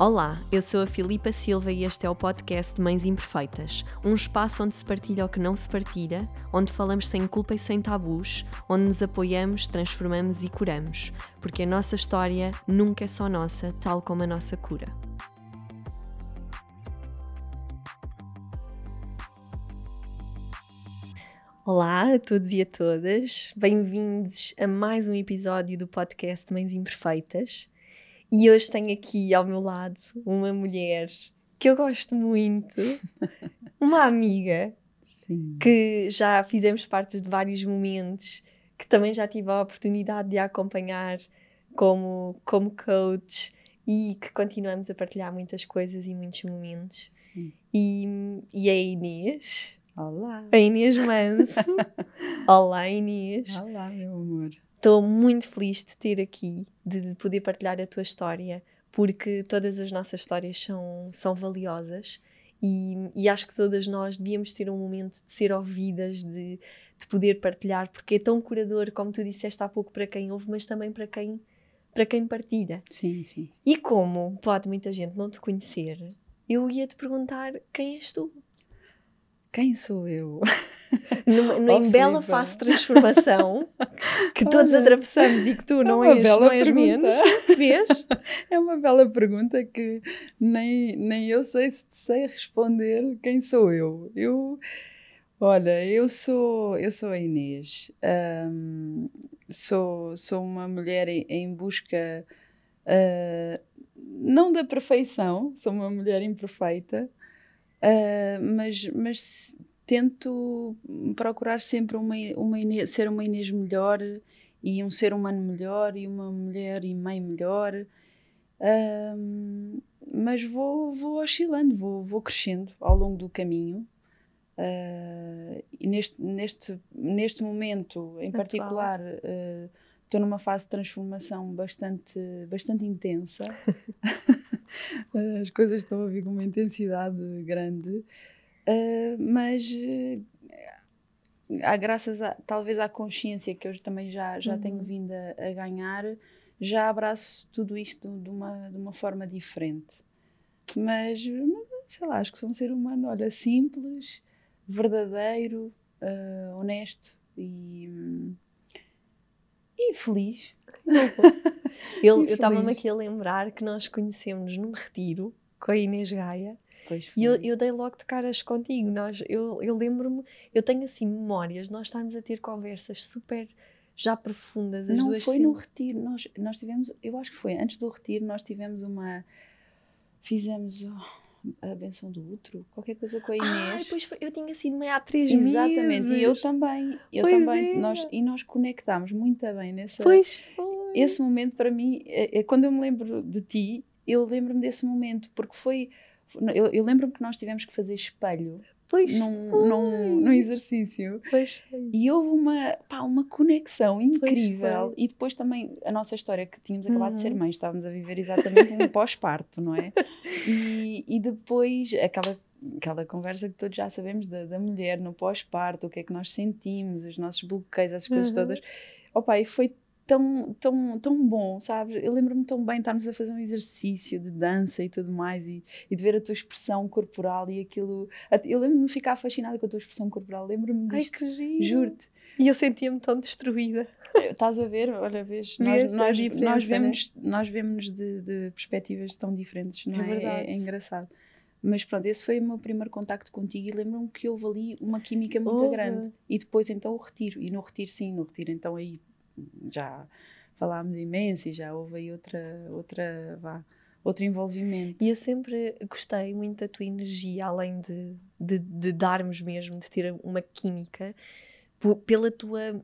Olá, eu sou a Filipa Silva e este é o podcast Mães Imperfeitas, um espaço onde se partilha o que não se partilha, onde falamos sem culpa e sem tabus, onde nos apoiamos, transformamos e curamos, porque a nossa história nunca é só nossa, tal como a nossa cura. Olá a todos e a todas, bem-vindos a mais um episódio do podcast Mães Imperfeitas. E hoje tenho aqui ao meu lado uma mulher que eu gosto muito, uma amiga Sim. que já fizemos parte de vários momentos, que também já tive a oportunidade de a acompanhar como, como coach e que continuamos a partilhar muitas coisas e muitos momentos. Sim. E, e é a Inês, Olá. a Inês Manso. Olá Inês. Olá, meu amor. Estou muito feliz de ter aqui, de, de poder partilhar a tua história, porque todas as nossas histórias são, são valiosas e, e acho que todas nós devíamos ter um momento de ser ouvidas, de, de poder partilhar, porque é tão curador, como tu disseste há pouco, para quem ouve, mas também para quem, para quem partilha. Sim, sim. E como pode muita gente não te conhecer, eu ia te perguntar quem és tu? Quem sou eu? Numa, Oh, em bela fase de transformação que todos Olha, atravessamos e que tu não uma és, bela não és menos. Vês? É uma bela pergunta que nem, nem eu sei se sei responder quem sou eu. Eu, olha, eu sou, eu sou a Inês. Ahm, sou, sou uma mulher em, em busca ah, não da perfeição, sou uma mulher imperfeita, ah, mas, mas tento procurar sempre uma, uma Inês- ser uma Inês melhor e um ser humano melhor e uma mulher e mãe melhor. Ahm, mas vou, vou oscilando, vou, vou crescendo ao longo do caminho. Ah, e neste, neste, neste momento, em Atual. particular, estou numa fase de transformação bastante, bastante intensa. As coisas estão a vir com uma intensidade grande, Ah, mas ah, há graças a, talvez à consciência que eu também já, já Uhum. tenho vindo a, a ganhar, já abraço tudo isto de uma, de uma forma diferente. Mas, sei lá, acho que sou um ser humano, olha, simples, verdadeiro, ah, honesto e, hum, e feliz. Eu E estava-me aqui a lembrar que nós conhecemos num retiro com a Inês Gaia e eu, eu dei logo de caras contigo. Nós, eu eu lembro-me, eu tenho assim memórias, nós estarmos a ter conversas super já profundas, as Não duas foi no sempre- retiro, nós, nós tivemos, eu acho que foi antes do retiro, nós tivemos uma. Fizemos oh, a benção do útero, qualquer coisa com a Inês. Ah, depois foi- eu tinha sido meio há três Exatamente, meses. e eu também, eu Pois também, é. nós, e nós conectámos muito bem nessa, Pois foi. esse momento para mim, é, é quando eu me lembro de ti, eu lembro-me desse momento, porque foi, eu, eu lembro-me que nós tivemos que fazer espelho Pois num, foi. num, num exercício, Pois foi. e houve uma, pá, uma conexão incrível, e depois também a nossa história, que tínhamos acabado de ser Uhum. mães, estávamos a viver exatamente um pós-parto, não é? E, e depois aquela, aquela conversa que todos já sabemos da, da mulher no pós-parto, o que é que nós sentimos, os nossos bloqueios, essas coisas Uhum. todas. Opa, e foi tão, tão, tão bom, sabes? Eu lembro-me tão bem estarmos a fazer um exercício de dança e tudo mais e, e de ver a tua expressão corporal e aquilo. Eu lembro-me de ficar fascinada com a tua expressão corporal, lembro-me Ai, disto. que giro. Juro-te. E eu sentia-me tão destruída. Estás a ver? Olha, vês, nós, nós, nós né? vemos, nós vemos de, de perspectivas tão diferentes, não É é? É, verdade. é engraçado. Mas pronto, esse foi o meu primeiro contacto contigo e lembro-me que houve ali uma química muito grande. E depois então o retiro. E no retiro, sim, no retiro então aí já falámos imenso e já houve aí outra, outra, vá, outro envolvimento. E eu sempre gostei muito da tua energia, além de, de, de darmos mesmo, de ter uma química, pela tua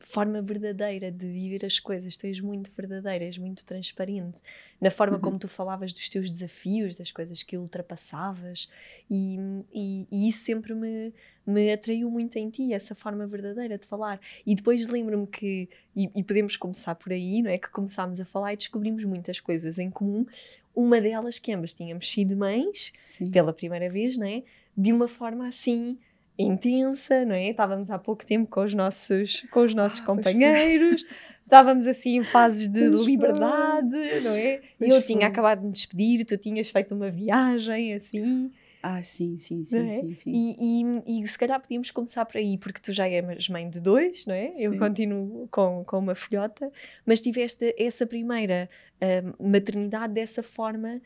forma verdadeira de viver as coisas. Tu és muito verdadeira, és muito transparente. Na forma Uhum. como tu falavas dos teus desafios, das coisas que ultrapassavas, e, e, e isso sempre me, me atraiu muito em ti, essa forma verdadeira de falar. E depois lembro-me que, e, e podemos começar por aí, não é? Que começámos a falar e descobrimos muitas coisas em comum. Uma delas que ambas tínhamos sido mães Sim. pela primeira vez, não é? De uma forma assim intensa, não é? Estávamos há pouco tempo com os nossos, com os nossos Ah, pois foi. companheiros, estávamos assim em fases de liberdade, não é? E eu tinha acabado de me despedir, tu tinhas feito uma viagem assim. Ah, sim, sim, sim, é? sim, sim. E, e, e, se calhar podíamos começar por aí, porque tu já és mãe de dois, não é? Sim. Eu continuo com, com uma filhota, mas tiveste essa primeira uh, maternidade dessa forma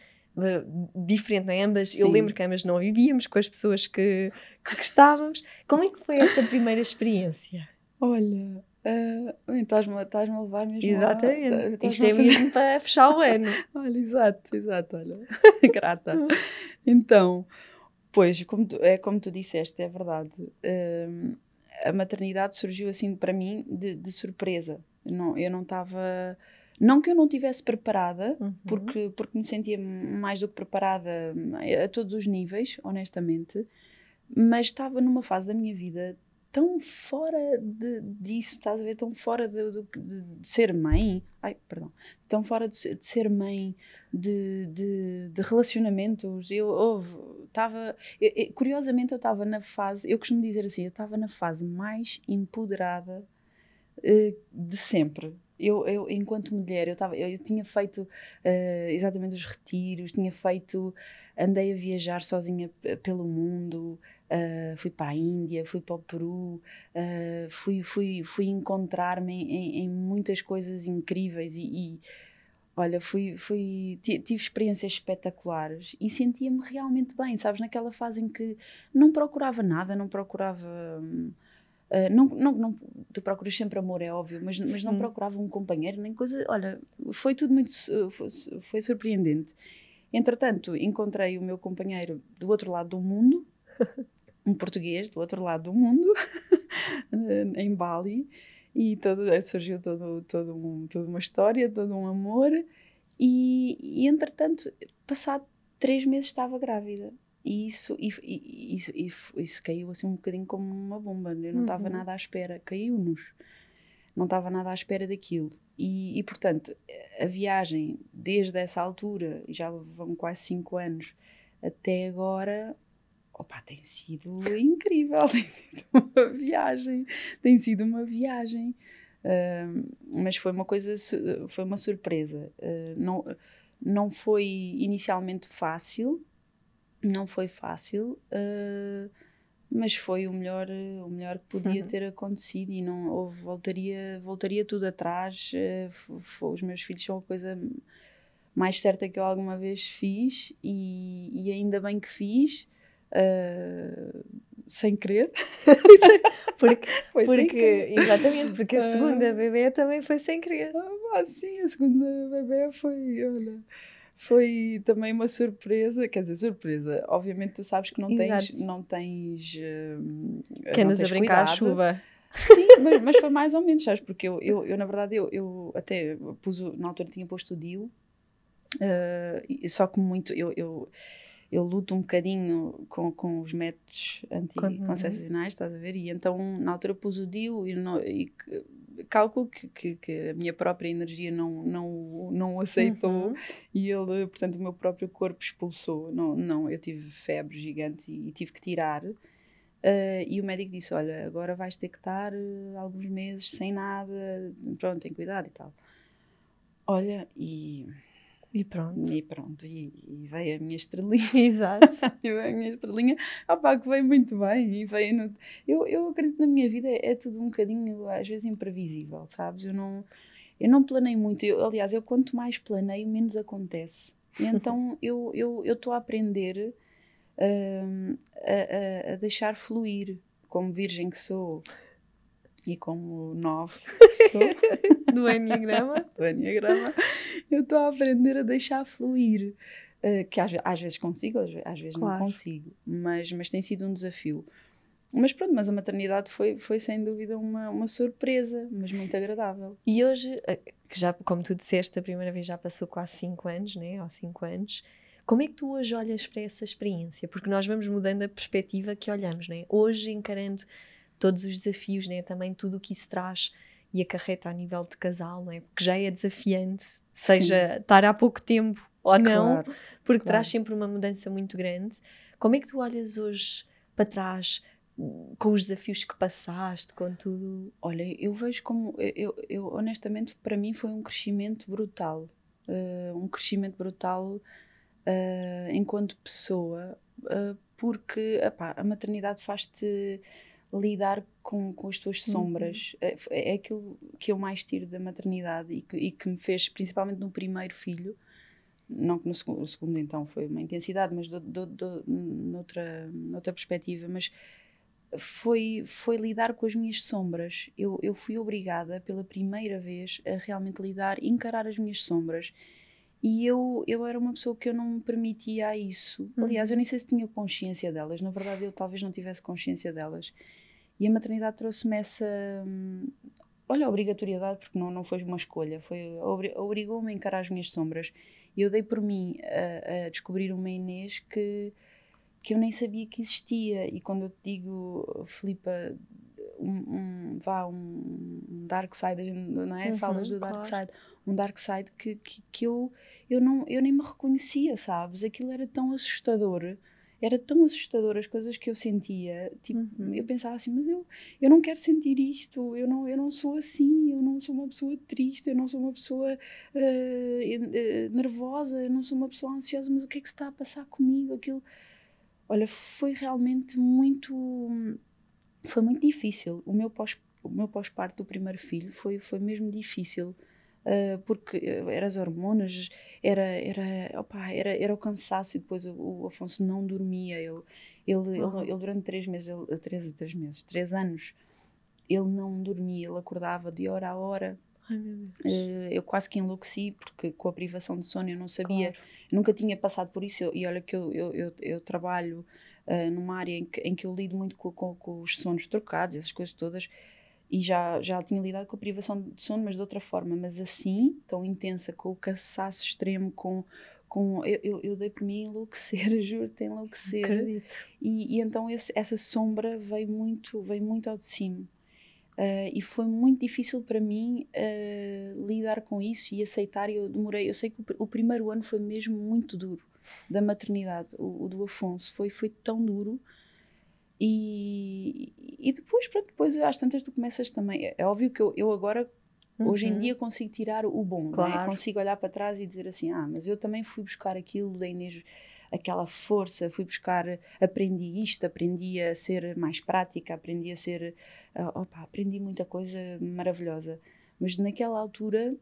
diferente, não é? Ambas, sim. eu lembro que ambas não vivíamos com as pessoas que, que gostávamos. Como é que foi essa primeira experiência? Olha, Uh, estás-me a levar mesmo Exatamente. Isto é mesmo para fechar o ano. olha, exato, exato, olha. Grata. então, pois, como tu, é como tu disseste, é verdade. Uh, a maternidade surgiu assim para mim de, de surpresa. Não, eu não estava. Não que eu não estivesse preparada, uhum. porque, porque me sentia mais do que preparada a todos os níveis, honestamente, mas estava numa fase da minha vida tão fora de, disso, estás a ver? Tão fora de, de, de ser mãe. Ai, perdão. Tão fora de, de ser mãe, de, de, de relacionamentos. Eu estava. Curiosamente, eu estava na fase. Eu costumo dizer assim, eu estava na fase mais empoderada uh, de sempre. Eu, eu, enquanto mulher, eu, tava, eu tinha feito uh, exatamente os retiros, tinha feito. Andei a viajar sozinha pelo mundo, Uh, fui para a Índia, fui para o Peru, uh, fui, fui, fui encontrar-me em, em, muitas coisas incríveis e, e olha, fui, fui, tive experiências espetaculares e sentia-me realmente bem, sabes? Naquela fase em que não procurava nada, não procurava. Uh, não, não, não, tu procuras sempre amor, é óbvio, mas, mas não procurava um companheiro, nem coisa. Olha, foi tudo muito. Foi, foi surpreendente. Entretanto, encontrei o meu companheiro do outro lado do mundo, um português do outro lado do mundo, em Bali, e todo, surgiu todo, todo um, toda uma história, todo um amor, e, e entretanto, passado três meses estava grávida. E isso, e, e, isso, isso, isso, caiu assim um bocadinho como uma bomba. Eu não estava uhum. nada à espera. Caiu-nos. Não estava nada à espera daquilo. E, e, portanto, a viagem desde essa altura, já vão quase cinco anos, até agora, opa, tem sido incrível, tem sido uma viagem, tem sido uma viagem. Uh, mas foi uma coisa, foi uma surpresa. Uh, não, não foi inicialmente fácil, não foi fácil, uh, mas foi o melhor, o melhor que podia uhum. ter acontecido e não houve, voltaria, voltaria tudo atrás. os meus filhos são a coisa mais certa que eu alguma vez fiz e, e ainda bem que fiz uh, sem querer. porque, foi porque, sem querer. Exatamente, porque a segunda uh, bebê também foi sem querer. Ah, sim, a segunda bebê foi, olha, foi também uma surpresa, quer dizer, surpresa. Obviamente tu sabes que não Exato. tens, não tens. Uh, que andas a brincar à chuva. Sim, mas, mas, foi mais ou menos, sabes? Porque eu, eu, eu na verdade, eu, eu até pus, na altura tinha posto o DIU, uh, só que muito, eu, eu eu luto um bocadinho com, com os métodos anticoncepcionais, estás a ver? E então, na altura, pus o DIU e, não, e cálculo que, que, que, a minha própria energia não, não, não o aceitou uhum. e ele, portanto, o meu próprio corpo expulsou. Não, não eu tive febre gigante e, e tive que tirar. Uh, e o médico disse: Olha, agora vais ter que estar uh, alguns meses sem nada, pronto, tem cuidado e tal. Olha, e e pronto. E pronto, e, e veio a minha estrelinha. Exato. e veio a minha estrelinha. Opá, que veio muito bem. E veio no... eu, eu acredito na minha vida é, tudo um bocadinho, às vezes, imprevisível, sabes? Eu não, eu não planei muito. Eu, aliás, eu quanto mais planeio, menos acontece. E então eu estou eu, eu a aprender uh, a, a, a deixar fluir, como virgem que sou e como nove do Enneagrama. do Enneagrama, eu estou a aprender a deixar fluir. Uh, que às, às, vezes consigo, às, às vezes claro. não consigo, mas, mas tem sido um desafio. Mas pronto, mas a maternidade foi, foi sem dúvida uma, uma surpresa, mas muito agradável. E hoje, eh, que já, como tu disseste, a primeira vez já passou quase 5 anos, né? Ou 5 anos. Como é que tu hoje olhas para essa experiência? Porque nós vamos mudando a perspectiva que olhamos, né? Hoje, encarando todos os desafios, né? também tudo o que isso traz e acarreta a nível de casal, não é? Porque já é desafiante, seja Sim. estar há pouco tempo ou não, porque claro. traz sempre uma mudança muito grande. Como é que tu olhas hoje para trás com os desafios que passaste, com tudo? Olha, eu vejo como, eu, eu honestamente, para mim foi um crescimento brutal. Uh, um crescimento brutal uh, enquanto pessoa, uh, porque epá, a maternidade faz-te lidar com, com as tuas uhum. sombras. Uhum. É, é aquilo que eu mais tiro da maternidade e que, e que me fez, principalmente no primeiro filho, não que no segundo, segundo então foi uma intensidade, mas do, do, do, noutra, noutra perspectiva, mas foi, foi lidar com as minhas sombras. Eu, eu fui obrigada pela primeira vez a realmente lidar, encarar as minhas sombras. E eu, eu era uma pessoa que eu não me permitia isso. Aliás, eu nem sei se tinha consciência delas. Na verdade, eu talvez não tivesse consciência delas. E a maternidade trouxe-me essa. Hum, olha, obrigatoriedade, porque não, não foi uma escolha, foi obrigou-me a encarar as minhas sombras. E eu dei por mim a, a, descobrir uma Inês que, que eu nem sabia que existia. E quando eu te digo, Filipa, um, um, vá, um, um dark side, não é? Uhum, Falas do dark claro. side. Um dark side que, que, que, eu, eu, não, eu nem me reconhecia, sabes? Aquilo era tão assustador era tão assustador as coisas que eu sentia. Tipo, uhum. eu pensava assim, mas eu, eu não quero sentir isto, eu não, eu não sou assim, eu não sou uma pessoa triste, eu não sou uma pessoa uh, uh, nervosa, eu não sou uma pessoa ansiosa, mas o que é que se está a passar comigo? Aquilo. Olha, foi realmente muito. Foi muito difícil. O meu pós, o meu pós-parto do primeiro filho foi, foi mesmo difícil uh, porque eram as hormonas, era, era, opa, era, era o cansaço e depois o, o Afonso não dormia. Ele, ele, uhum. ele, ele, durante três meses, ele, três, três meses, três anos, ele não dormia, ele acordava de hora a hora. Ai. Uh, eu quase que enlouqueci porque com a privação de sono eu não sabia, claro. eu nunca tinha passado por isso. Eu, e olha que eu, eu, eu, eu trabalho uh, numa área em que, em que eu lido muito com, com, com os sonos trocados, essas coisas todas e já, já tinha lidado com a privação de sono, mas de outra forma, mas assim, tão intensa, com o cansaço extremo, com. com eu, eu, eu dei por mim enlouquecer, juro-te, enlouquecer. Acredito. E, e então esse, essa sombra veio muito, veio muito ao de cima. Uh, e foi muito difícil para mim uh, lidar com isso e aceitar. Eu demorei, eu sei que o, o, primeiro ano foi mesmo muito duro da maternidade, o, o do Afonso. Foi, foi tão duro e, e depois, pronto, depois às tantas tu começas também. É, é óbvio que eu, eu agora, uhum. hoje em uhum. dia, consigo tirar o bom, é? claro. consigo olhar para trás e dizer assim: ah, mas eu também fui buscar aquilo da Inês, aquela força, fui buscar, aprendi isto, aprendi a ser mais prática, aprendi a ser. Uh, opa, aprendi muita coisa maravilhosa. Mas naquela altura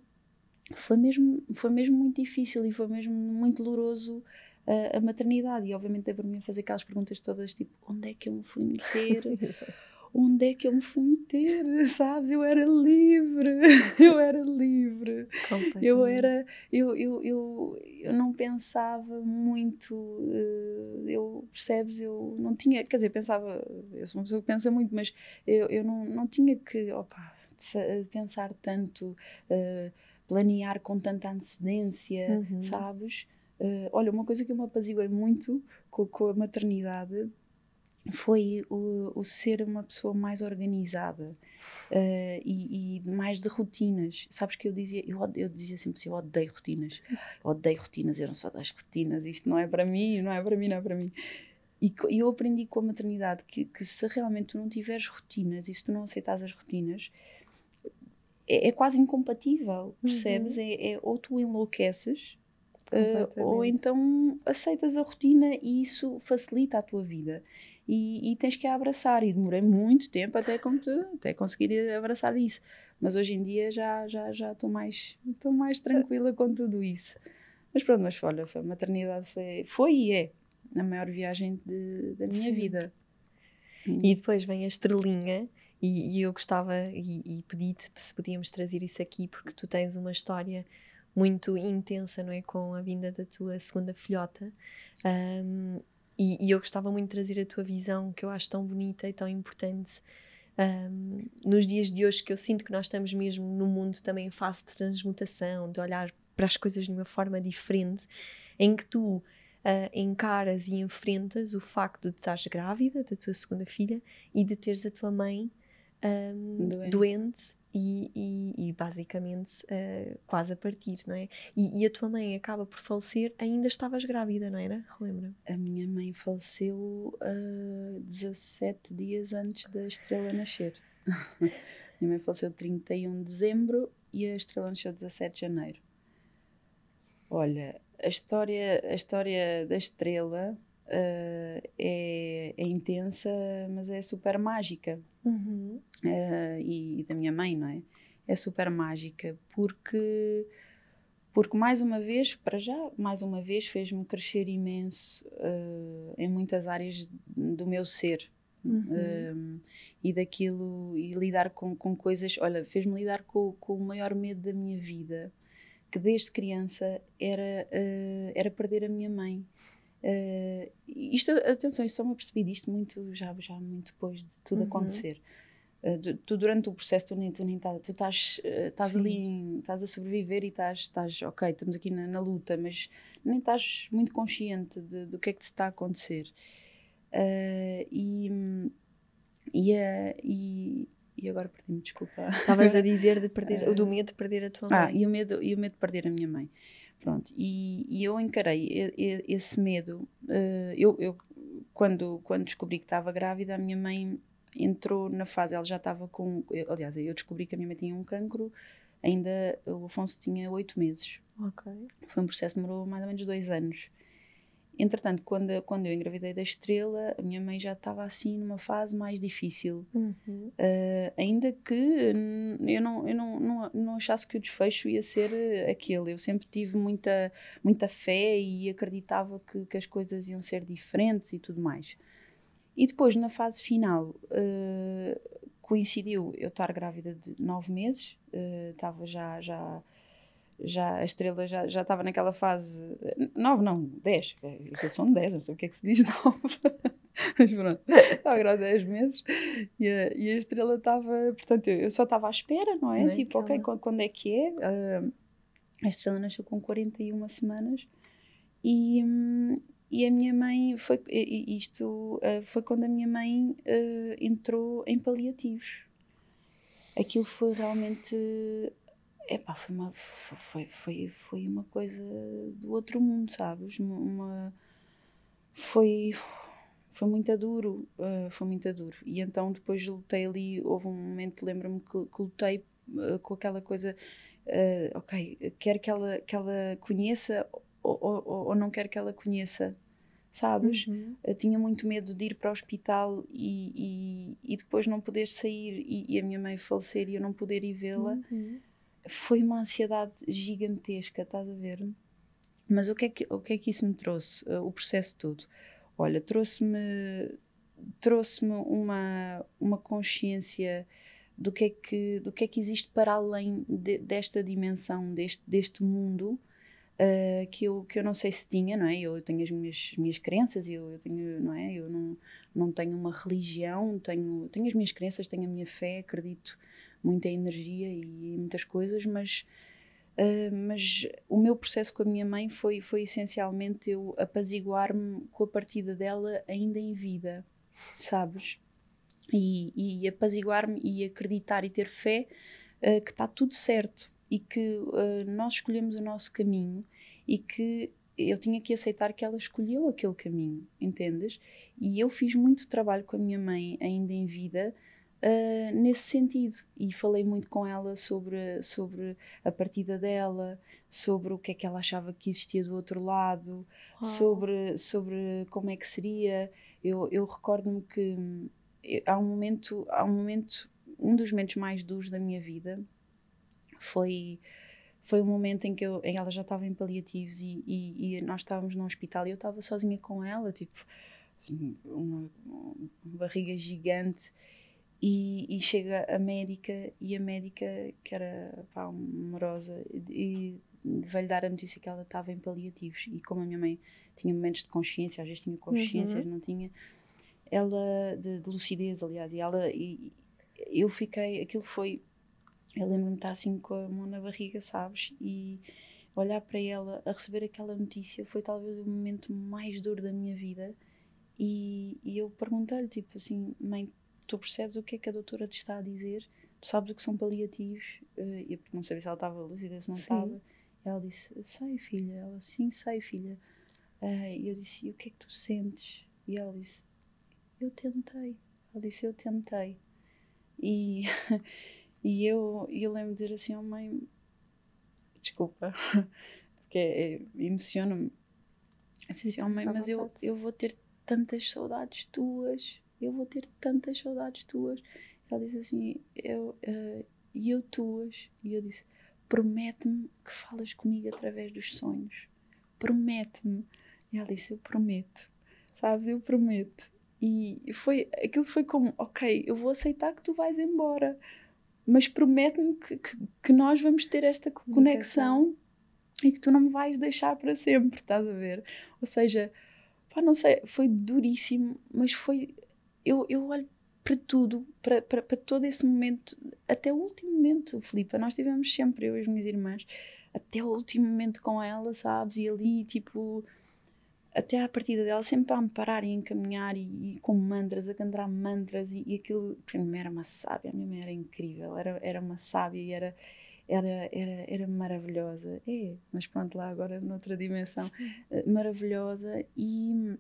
foi mesmo, foi mesmo muito difícil e foi mesmo muito doloroso a, a maternidade. E obviamente a fazer aquelas perguntas todas tipo: onde é que eu me fui meter? onde é que eu me fui meter, sabes? Eu era livre, eu era livre. Eu era, eu, eu, eu, eu não pensava muito, uh, eu, percebes, eu não tinha, quer dizer, pensava, eu sou uma pessoa que pensa muito, mas eu, eu não, não tinha que, opa, pensar tanto, uh, planear com tanta antecedência, uhum. sabes? Uh, olha, uma coisa que eu me apaziguei muito com, com a maternidade foi o, o, ser uma pessoa mais organizada uh, e, e, mais de rotinas. Sabes que eu dizia, eu, eu dizia sempre assim, eu odeio rotinas, eu odeio rotinas, eu não sou das rotinas, isto não é para mim, não é para mim, não é para mim. E, e eu aprendi com a maternidade que, que, se realmente tu não tiveres rotinas e se tu não aceitas as rotinas, é, é quase incompatível, percebes? Uhum. É, é, ou tu enlouqueces Uh, ou então aceitas a rotina e isso facilita a tua vida. E, e, tens que a abraçar. E demorei muito tempo até, te, até conseguir abraçar isso. Mas hoje em dia já já já estou mais estou mais tranquila com tudo isso. Mas pronto, mas olha, a maternidade foi, foi e é a maior viagem de, da minha Sim. vida. E depois vem a estrelinha. E, e eu gostava e, e pedi-te se podíamos trazer isso aqui, porque tu tens uma história muito intensa, não é? Com a vinda da tua segunda filhota. Um, e, e, eu gostava muito de trazer a tua visão, que eu acho tão bonita e tão importante um, nos dias de hoje, que eu sinto que nós estamos mesmo no mundo também em fase de transmutação, de olhar para as coisas de uma forma diferente, em que tu uh, encaras e enfrentas o facto de estares grávida da tua segunda filha e de teres a tua mãe um, doente. doente e, e, e basicamente uh, quase a partir, não é? E, e, a tua mãe acaba por falecer, ainda estavas grávida, não era? Relembra? A minha mãe faleceu uh, 17 dias antes da estrela nascer. minha mãe faleceu 31 de dezembro e a estrela nasceu 17 de janeiro. Olha, a história, a história da estrela uh, é, é, intensa, mas é super mágica. Uhum. Uh, e, e, da minha mãe, não é? É super mágica porque, porque mais uma vez, para já, mais uma vez, fez-me crescer imenso uh, em muitas áreas do meu ser. Uhum. e daquilo e lidar com, com coisas, olha, fez-me lidar com, com o maior medo da minha vida, que desde criança era, era perder a minha mãe. Uh, isto, atenção, isto só me apercebi disto muito, já, já muito depois de tudo uhum. acontecer. Uh, tu, durante o processo, tu nem, tu nem tá, tu estás, uh, estás ali, estás a sobreviver e estás, estás, ok, estamos aqui na, na luta, mas nem estás muito consciente de, do que é que te está a acontecer. E, e, e, e agora perdi-me, desculpa. Estavas a dizer de perder, do medo de perder a tua mãe. Ah, e o medo, e o medo de perder a minha mãe. Pronto, e, e eu encarei esse medo. Uh, eu, eu, quando, quando descobri que estava grávida, a minha mãe entrou na fase, ela já estava com. Aliás, eu descobri que a minha mãe tinha um cancro, ainda o Afonso tinha oito meses. Ok. Foi um processo que demorou mais ou menos dois anos. Entretanto, quando, quando eu engravidei da estrela, a minha mãe já estava assim numa fase mais difícil. Uhum. Uh, ainda que eu, não, eu não, não, não achasse que o desfecho ia ser eh, aquele. Eu sempre tive muita, muita fé e acreditava que, que as coisas iam ser diferentes e tudo mais. E depois, na fase final, uh, coincidiu eu estar grávida de nove meses, estava uh, já. já já a estrela já, já estava naquela fase. Nove, não, dez. É, são dez, não sei o que é que se diz nove. Mas pronto, estava grávida dez meses e a, e a estrela estava. Portanto, eu, só estava à espera, não é? Não é tipo, ok, quando, quando, é que é? Uh, a estrela nasceu com 41 semanas e, e a minha mãe foi. Isto uh, foi quando a minha mãe uh, entrou em paliativos. Aquilo foi realmente epá, foi uma, foi, foi, foi uma coisa do outro mundo, sabes? Uma, foi, foi muito duro, uh, foi muito duro. E então depois lutei ali, houve um momento, lembro-me que, que, lutei uh, com aquela coisa, uh, ok, quer que ela, que ela conheça ou, ou, ou não quer que ela conheça, sabes? Uhum. Eu tinha muito medo de ir para o hospital e, e, e depois não poder sair e, e, a minha mãe falecer e eu não poder ir vê-la. Uhum foi uma ansiedade gigantesca, estás a ver? Mas o que é que, o que, é que isso me trouxe? Uh, o processo todo. Olha, trouxe-me trouxe-me uma, uma consciência do que, é que, do que é que existe para além de, desta dimensão, deste, deste mundo, uh, que, eu, que eu não sei se tinha, não é? Eu tenho as minhas, minhas crenças, eu, eu tenho, não é? Eu não, não tenho uma religião, tenho, tenho as minhas crenças, tenho a minha fé, acredito muita energia e muitas coisas, mas, uh, mas o meu processo com a minha mãe foi, foi essencialmente eu apaziguar-me com a partida dela ainda em vida, sabes? E, e apaziguar-me e acreditar e ter fé uh, que está tudo certo e que uh, nós escolhemos o nosso caminho e que eu tinha que aceitar que ela escolheu aquele caminho, entendes? E eu fiz muito trabalho com a minha mãe ainda em vida uh, nesse sentido. E falei muito com ela sobre, sobre a partida dela, sobre o que é que ela achava que existia do outro lado, sobre, sobre como é que seria. Eu, eu recordo-me que eu, há um momento, há um momento, um dos momentos mais duros da minha vida foi foi um momento em que eu, em ela já estava em paliativos e, e, e, nós estávamos num hospital e eu estava sozinha com ela, tipo, assim, uma, uma barriga gigante e, e, chega a médica e a médica, que era pá, amorosa, e, vai-lhe dar a notícia que ela estava em paliativos. E como a minha mãe tinha momentos de consciência, às vezes tinha consciência, uhum. não tinha, ela, de, de, lucidez, aliás, e ela, e, eu fiquei, aquilo foi, eu lembro-me de estar assim com a mão na barriga, sabes? E olhar para ela, a receber aquela notícia, foi talvez o momento mais duro da minha vida. E, e eu perguntei-lhe, tipo assim, mãe, tu percebes o que é que a doutora te está a dizer? sabes o que são paliativos? Uh, e não sabia se ela estava lúcida, se não estava. Ela disse, sei filha. Ela, sim, sei filha. Uh, e eu disse, e o que é que tu sentes? E ela disse, eu tentei. Ela disse, eu tentei. E, e eu, eu lembro de dizer assim, oh mãe, desculpa, porque é, é, emociona-me. Assim, oh mãe, mas eu, eu vou ter tantas saudades tuas, eu vou ter tantas saudades tuas. Ela disse assim, eu, uh, e eu tuas. E eu disse, promete-me que falas comigo através dos sonhos. Promete-me. E ela disse, eu prometo. Sabes, eu prometo. E foi, aquilo foi como, ok, eu vou aceitar que tu vais embora, mas promete-me que, que, que, nós vamos ter esta conexão e que tu não me vais deixar para sempre, estás a ver? Ou seja, pá, não sei, foi duríssimo, mas foi. Eu, eu olho para tudo, para, para, para todo esse momento, até o último momento, Filipa. Nós tivemos sempre, eu e as minhas irmãs, até o último momento com ela, sabes? E ali, tipo até à partida dela, sempre a me parar e encaminhar e, e com mantras, a cantar mantras e, e aquilo, porque a minha mãe era uma sábia, a minha mãe era incrível, era, era uma sábia e era, era, era, era maravilhosa, é, mas pronto, lá agora noutra dimensão, uh, maravilhosa e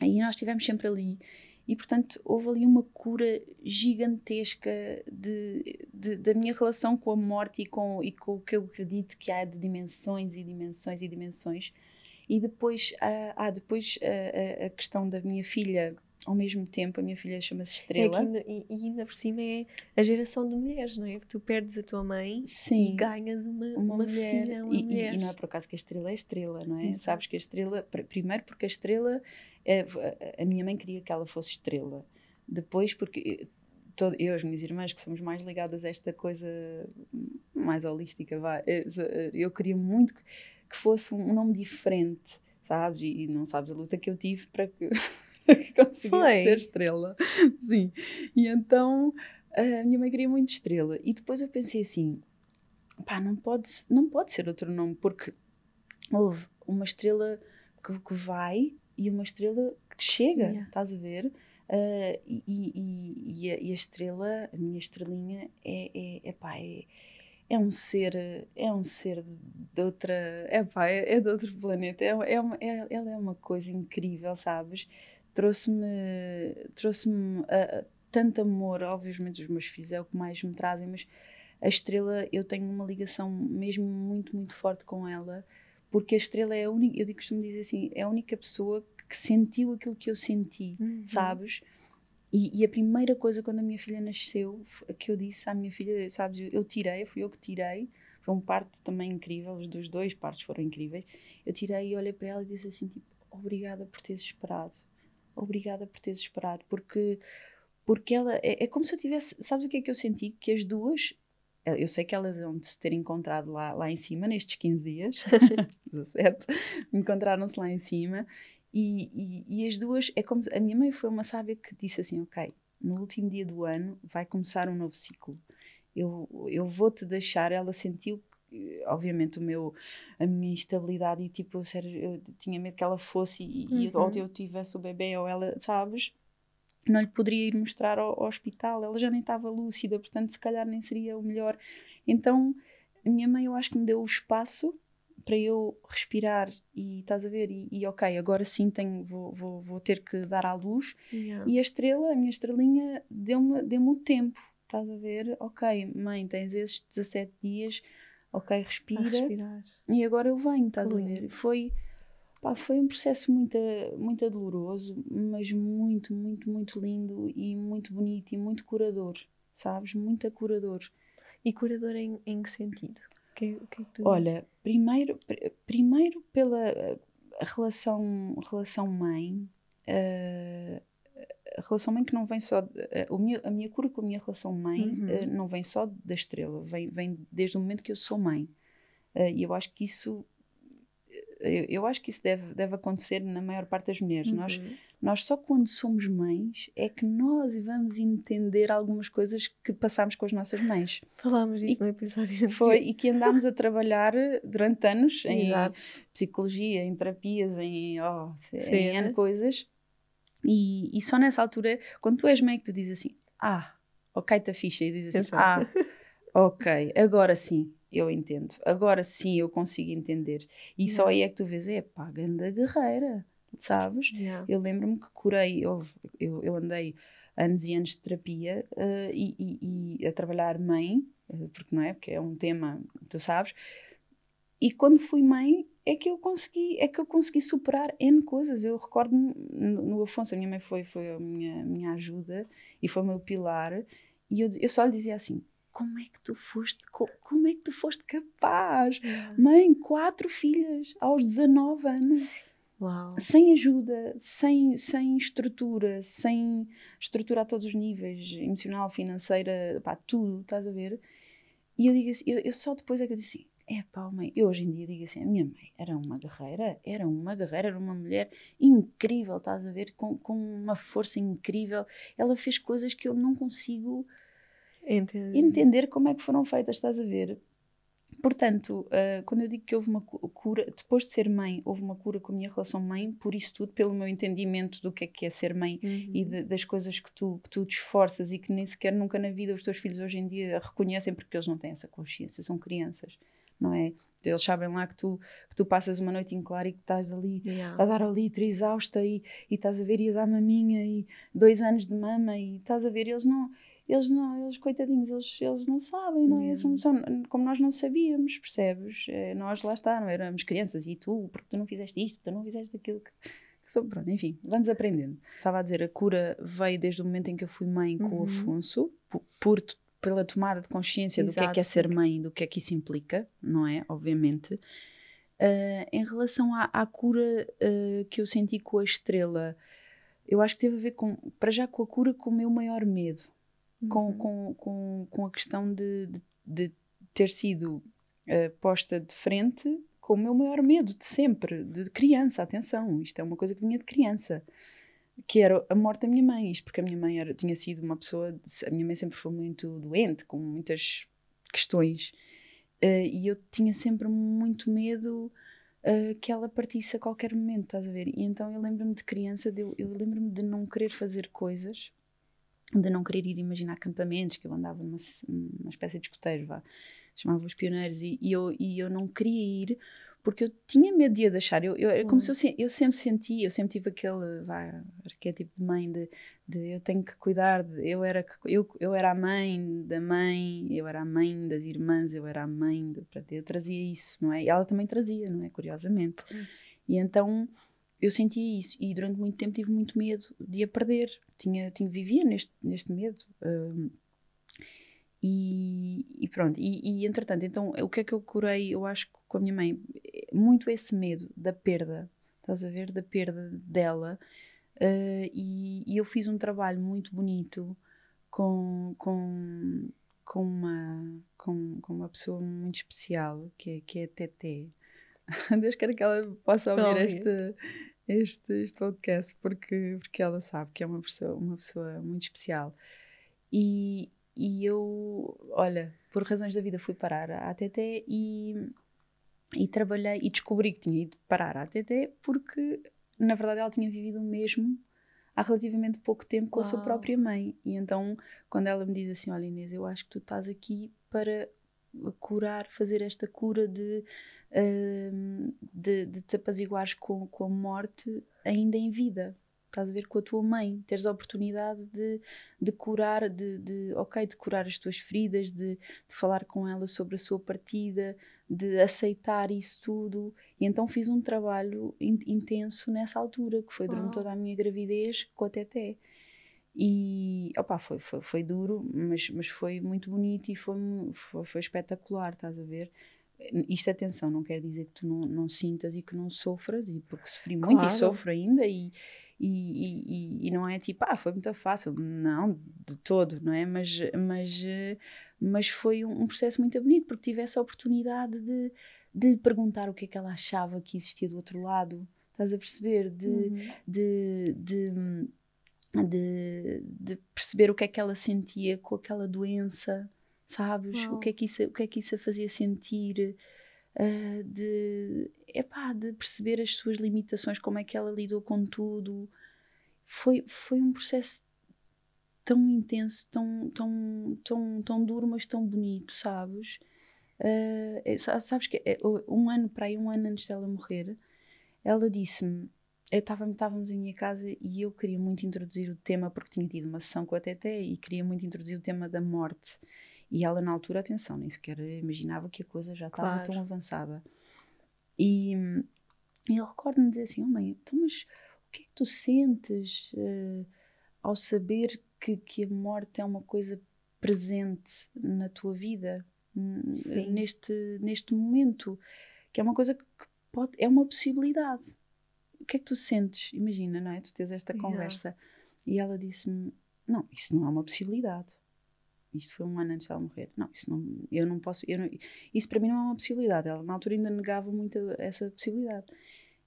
aí nós estivemos sempre ali e portanto houve ali uma cura gigantesca de, de, da minha relação com a morte e com, e com o que eu acredito que há de dimensões e dimensões e dimensões. E depois, há ah, depois a, questão da minha filha ao mesmo tempo, a minha filha chama-se Estrela. É ainda, e, e, ainda por cima é a geração de mulheres, não é? Que tu perdes a tua mãe Sim, e ganhas uma, uma, uma mulher. filha, uma e, mulher. E, não é por acaso que a Estrela é Estrela, não é? Exato. Sabes que a Estrela, primeiro porque a Estrela, é, a minha mãe queria que ela fosse Estrela. Depois porque todo, eu e as minhas irmãs que somos mais ligadas a esta coisa mais holística, vai, eu queria muito que que fosse um nome diferente, sabes? E, e não sabes a luta que eu tive para que, que ser estrela. Sim. E então a minha mãe queria muito estrela. E depois eu pensei assim: pá, não pode, não pode ser outro nome, porque houve uma estrela que, que vai e uma estrela que chega, yeah. estás a ver? Uh, e, e, e, a, e, a, estrela, a minha estrelinha, é, é, é, pá, é, é um ser é um ser de outra é pá, é, é de outro planeta é, é, uma, é, ela é uma coisa incrível sabes trouxe-me trouxe-me uh, tanto amor obviamente os meus filhos é o que mais me trazem mas a estrela eu tenho uma ligação mesmo muito muito forte com ela porque a estrela é a única eu digo costumo dizer assim é a única pessoa que sentiu aquilo que eu senti uhum. sabes e, e, a primeira coisa quando a minha filha nasceu, que eu disse à minha filha, sabes, eu tirei, fui eu que tirei, foi um parto também incrível, os dos dois partos foram incríveis. Eu tirei e olhei para ela e disse assim, tipo, obrigada por teres esperado, obrigada por teres esperado, porque, porque ela, é, é como se eu tivesse, sabes o que é que eu senti? Que as duas, eu sei que elas vão se ter encontrado lá, lá em cima, nestes 15 dias, 17, encontraram-se lá em cima, e, e, e, as duas, é como a minha mãe foi uma sábia que disse assim: Ok, no último dia do ano vai começar um novo ciclo. Eu, eu vou-te deixar. Ela sentiu, obviamente, o meu, a minha instabilidade e tipo, sério, eu tinha medo que ela fosse e, uhum. e ou eu tivesse o bebê ou ela, sabes? Não lhe poderia ir mostrar ao, ao hospital. Ela já nem estava lúcida, portanto, se calhar nem seria o melhor. Então, a minha mãe, eu acho que me deu o espaço para eu respirar e estás a ver, e, e ok, agora sim tenho, vou, vou, vou, ter que dar à luz. Yeah. E a estrela, a minha estrelinha, deu-me deu o tempo, estás a ver, ok, mãe, tens esses 17 dias, ok, respira. E agora eu venho, estás a ver. Foi, pá, foi um processo muito, muito doloroso, mas muito, muito, muito lindo e muito bonito e muito curador, sabes? Muito curador. E curador em, em que sentido? que, o que é que tu Olha, dizes? primeiro, pr primeiro pela eh, relação, relação mãe, uh, a relação mãe que não vem só. Uh, minha, a minha cura com a minha relação mãe uhum. uh, não vem só da estrela, vem, vem desde o momento que eu sou mãe. E eu acho que isso. Eu, eu, acho que isso deve, deve acontecer na maior parte das mulheres. Uhum. Nós, nós só quando somos mães é que nós vamos entender algumas coisas que passamos com as nossas mães. Falámos disso e, no episódio Foi, e que andámos a trabalhar durante anos em Exato. psicologia, em terapias, em, oh, em N coisas. E, e só nessa altura, quando tu és mãe, que tu dizes assim: Ah, ok, está ficha, e diz assim, ah, ok, agora sim, eu entendo, agora sim eu consigo entender. E yeah. só aí é que tu vês, é pá, ganda guerreira, sabes? Yeah. Eu lembro-me que curei, eu, eu, eu, andei anos e anos de terapia uh, e, e, e, a trabalhar mãe, uh, porque não é, porque é um tema, tu sabes, e quando fui mãe é que eu consegui é que eu consegui superar n coisas. Eu recordo-me no, Afonso a minha mãe foi foi a minha minha ajuda e foi o meu pilar. E eu, eu só lhe dizia assim como é que tu foste como é que tu foste capaz? Mãe quatro filhas aos 19 anos. Uau. sem ajuda sem sem estrutura sem estrutura a todos os níveis emocional financeira pá, tudo estás a ver? E eu digo assim, eu, eu só depois é que eu disse assim, é pá, mãe, eu hoje em dia digo assim, a minha mãe era uma guerreira, era uma guerreira, era uma mulher incrível, estás a ver, com, com uma força incrível. Ela fez coisas que eu não consigo entender, entender como é que foram feitas, estás a ver. Portanto, uh, quando eu digo que houve uma cura, depois de ser mãe, houve uma cura com a minha relação mãe, por isso tudo, pelo meu entendimento do que é que é ser mãe uhum. e de, das coisas que tu, que tu te esforças e que nem sequer nunca na vida os teus filhos hoje em dia reconhecem porque eles não têm essa consciência, são crianças não é? Eles sabem lá que tu, que tu passas uma noite em claro e que estás ali yeah. a dar ao litro exausta e, e estás a ver e a dar maminha e dois anos de mama e estás a ver, eles não, eles não, eles coitadinhos, eles, eles não sabem, não é? São, são, como nós não sabíamos, percebes? É, nós lá está, não éramos crianças e tu, porque tu não fizeste isto, tu não fizeste aquilo que, que pronto, enfim, vamos aprendendo. Estava a dizer, a cura veio desde o momento em que eu fui mãe com uhum. o Afonso, por, por pela tomada de consciência Exato. do que é que é ser mãe, do que é que isso implica, não é? Obviamente. Uh, em relação à, à cura uh, que eu senti com a estrela, eu acho que teve a ver com, para já, com a cura com o meu maior medo, uhum. com, com, com, com a questão de, de, de ter sido uh, posta de frente com o meu maior medo de sempre, de criança. Atenção, isto é uma coisa que vinha de criança que era a morte da minha mãe. Isto porque a minha mãe era, tinha sido uma pessoa. A minha mãe sempre foi muito doente, com muitas questões. Uh, e eu tinha sempre muito medo uh, que ela partisse a qualquer momento, estás a ver? E então eu lembro-me de criança, de, eu, eu lembro-me de não querer fazer coisas, de não querer ir imaginar acampamentos, que eu andava numa uma espécie de escoteiro, vá, chamava os pioneiros, e, e, eu, e eu não queria ir porque eu tinha medo de a deixar. Eu, eu, é como hum. se eu, eu sempre senti, eu sempre tive aquele vá, arquétipo de mãe de, de eu tenho que cuidar, de, eu, era, eu, eu era a mãe da mãe, eu era a mãe das irmãs, eu era a mãe, de, eu trazia isso, não é? E ela também trazia, não é? Curiosamente. Isso. E então eu sentia isso e durante muito tempo tive muito medo de a perder. Tinha, tinha, vivia neste, neste medo. Um, e, e, pronto, e, e, entretanto, então o que é que eu curei, eu acho, com a minha mãe? Muito esse medo da perda, estás a ver? Da perda dela. Uh, e, e, eu fiz um trabalho muito bonito com, com, com, uma, com, com uma pessoa muito especial, que é, que é a Teté. Deus quero que ela possa ouvir este, este, este podcast, porque, porque ela sabe que é uma pessoa, uma pessoa muito especial. E, e eu, olha, por razões da vida fui parar à ATT e, e trabalhei e descobri que tinha ido parar à ATT porque, na verdade, ela tinha vivido o mesmo há relativamente pouco tempo com Uau. a sua própria mãe. E então, quando ela me diz assim: Olha, Inês, eu acho que tu estás aqui para curar, fazer esta cura de, uh, de, de te apaziguares com, com a morte ainda em vida estás a ver com a tua mãe, teres a oportunidade de, de curar, de, de, ok, de curar as tuas feridas, de, de falar com ela sobre a sua partida, de aceitar isso tudo. E então fiz um trabalho in, intenso nessa altura, que foi durante oh. toda a minha gravidez com a Teté. E opa, foi, foi, foi duro, mas, mas foi muito bonito e foi, foi, foi espetacular, estás a ver? Isto, atenção, não quer dizer que tu não, não sintas e que não sofras, e porque sofri muito claro. e sofro ainda, e, e, e, e, não é tipo, ah, foi muito fácil, não, de todo, não é? Mas, mas, mas foi um, processo muito bonito, porque tive essa oportunidade de, de lhe perguntar o que é que ela achava que existia do outro lado, estás a perceber? De, uhum. de, de, de, de, perceber o que é que ela sentia com aquela doença, sabes? O, que é que isso, o que é que isso a fazia sentir. Uh, de, epá, de perceber as suas limitações, como é que ela lidou com tudo. Foi, foi um processo tão intenso, tão, tão, tão, tão duro, mas tão bonito, sabes? Uh, sabes que é, um ano para aí, um ano antes dela morrer, ela disse-me estávamos em minha casa e eu queria muito introduzir o tema, porque tinha tido uma sessão com a Teté e queria muito introduzir o tema da morte. E ela, na altura, atenção, nem sequer imaginava que a coisa já estava claro. tão avançada. E, e eu recordo-me dizer assim: oh, mãe, então, mas o que é que tu sentes uh, ao saber que, que a morte é uma coisa presente na tua vida, neste, neste momento? Que é uma coisa que pode, é uma possibilidade o que é que tu sentes? Imagina, não é? Tu tens esta conversa. Yeah. E ela disse-me: Não, isso não é uma possibilidade. Isto foi um ano antes dela morrer. Não, isso não, eu não posso. Eu não, isso para mim não é uma possibilidade. Ela na altura ainda negava muito essa possibilidade.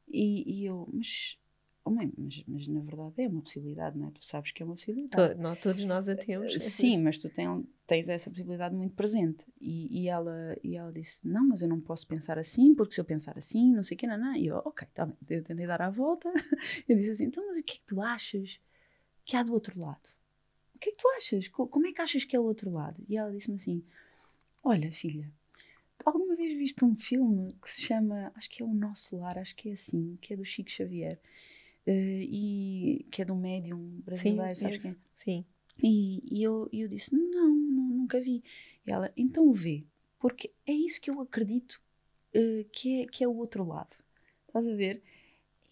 E, e eu, mas Oh mãe, mas, mas, na verdade é uma possibilidade, não é? Tu sabes que é uma possibilidade. To, não, todos nós a temos. Sim, mas tu tens essa possibilidade muito presente. E, e, ela, e ela disse: Não, mas eu não posso pensar assim, porque se eu pensar assim, não sei o que, não, não. E eu, ok, tá bem. Eu tentei dar a volta. Eu disse assim: Então, mas o que é que tu achas que há do outro lado? O que é que tu achas? Como é que achas que é o outro lado? E ela disse-me assim: Olha, filha, alguma vez viste um filme que se chama, acho que é O Nosso Lar, acho que é assim, que é do Chico Xavier. Uh, e que é de um médium brasileiro, Sim, sabes quem? Sim. E, e eu, eu disse: não, não, nunca vi. E ela, então vê, porque é isso que eu acredito uh, que, é, que é o outro lado. Estás a ver?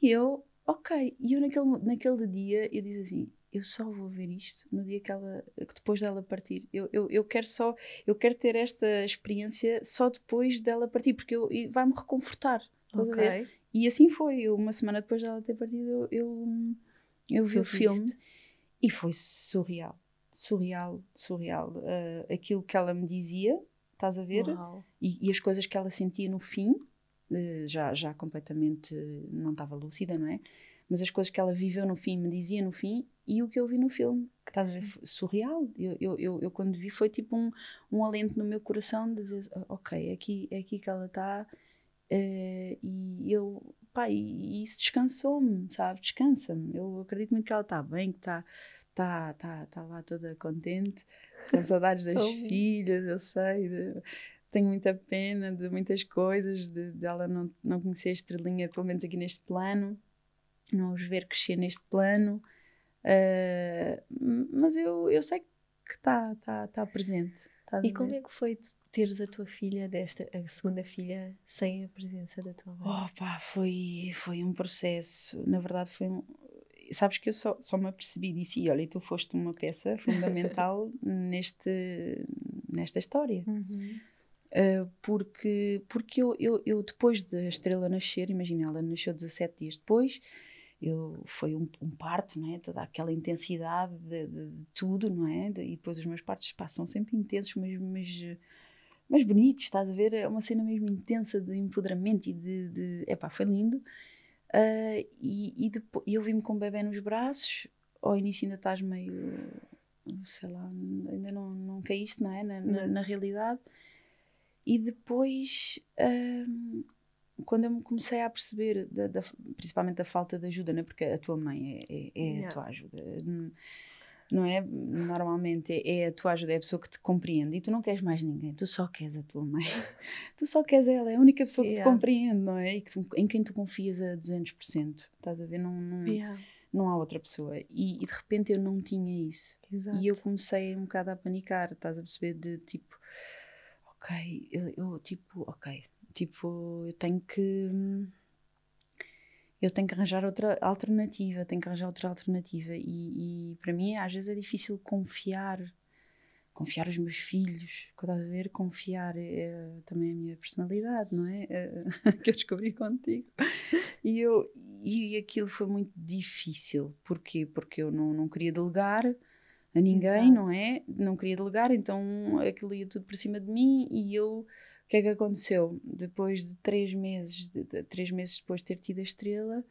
E eu, ok. E eu naquele, naquele dia eu disse assim: eu só vou ver isto no dia que ela que depois dela partir. Eu, eu, eu quero só, eu quero ter esta experiência só depois dela partir, porque eu, vai-me reconfortar. Estás okay. a ver? E assim foi. Uma semana depois dela ter partido, eu, eu, eu vi o filme e foi surreal. Surreal, surreal. Uh, aquilo que ela me dizia, estás a ver? E, e, as coisas que ela sentia no fim, uh, já, já completamente não estava lúcida, não é? Mas as coisas que ela viveu no fim, me dizia no fim, e o que eu vi no filme, estás a ver? Surreal. Eu, eu, eu, eu, quando vi foi tipo um, um alento no meu coração de dizer: Ok, é aqui, é aqui que ela está Uh, e eu, pá, e, isso descansou-me, sabe? Descansa-me. Eu acredito muito que ela está bem, que está tá, tá, tá lá toda contente, com saudades das filhas, eu sei. De, tenho muita pena de muitas coisas, de, de ela não, não conhecer a estrelinha, pelo menos aqui neste plano, não os ver crescer neste plano. Uh, mas eu, eu sei que está tá, tá presente. Tá e como é que foi teres a tua filha, desta, a segunda filha, sem a presença da tua mãe? Oh pá, foi, foi um processo. Na verdade, foi um. Sabes que eu só, só me apercebi disso e olha, tu foste uma peça fundamental neste, nesta história. Uhum. Uh, porque porque eu, eu, eu, depois da estrela nascer, imagina, ela nasceu 17 dias depois, eu, foi um, um parto, não é? Toda aquela intensidade de, de, de tudo, não é? De, e depois os meus partos passam sempre intensos, mas, mas mas bonitos, estás a ver? É uma cena mesmo intensa de empoderamento e de. de epá, foi lindo. Uh, e, e depois, eu vi-me com o bebê nos braços. Ao início ainda estás meio. sei lá, ainda não, não caíste, não é? Na, na, na realidade. E depois. Uh, quando eu me comecei a perceber, da, da, principalmente da falta de ajuda, né? porque a tua mãe é, é, é a tua ajuda não é? Normalmente é, a tua ajuda, é a pessoa que te compreende e tu não queres mais ninguém, tu só queres a tua mãe. tu só queres ela, é a única pessoa que yeah. te compreende, não é? E que, em quem tu confias a 200%. Estás a ver? Não, não, yeah. não há outra pessoa. E, e, de repente eu não tinha isso. Exato. E eu comecei um bocado a panicar, estás a perceber? De tipo, ok, eu, eu tipo, ok, tipo, eu tenho que hum, eu tenho que arranjar outra alternativa, tenho que arranjar outra alternativa. E, e para mim, às vezes, é difícil confiar, confiar os meus filhos, estás a ver? Confiar é, também a minha personalidade, não é? é que eu descobri contigo. E, eu, e aquilo foi muito difícil. Porquê? Porque eu não, não queria delegar a ninguém, Exato. não é? Não queria delegar, então aquilo ia tudo por cima de mim e eu que é que aconteceu? Depois de três meses, de, de, três meses depois de ter tido a estrela,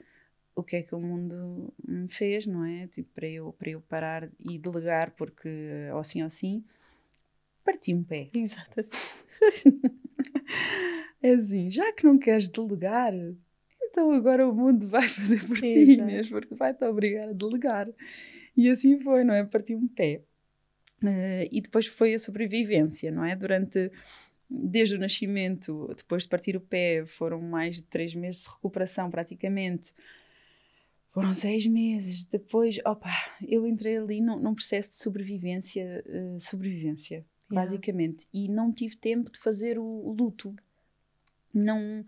o que é que o mundo me fez, não é? Tipo, para eu, para eu parar e delegar, porque ou assim ou assim, parti um pé. Exatamente. é assim, já que não queres delegar, então agora o mundo vai fazer por ti, mesmo, porque vai-te obrigar a delegar. E assim foi, não é? Parti um pé. Uh, e depois foi a sobrevivência, não é? Durante, desde o nascimento, depois de partir o pé, foram mais de três meses de recuperação praticamente. Foram seis meses. Depois, opa, eu entrei ali num, num processo de sobrevivência, uh, sobrevivência, yeah. basicamente. E não tive tempo de fazer o, o luto. Não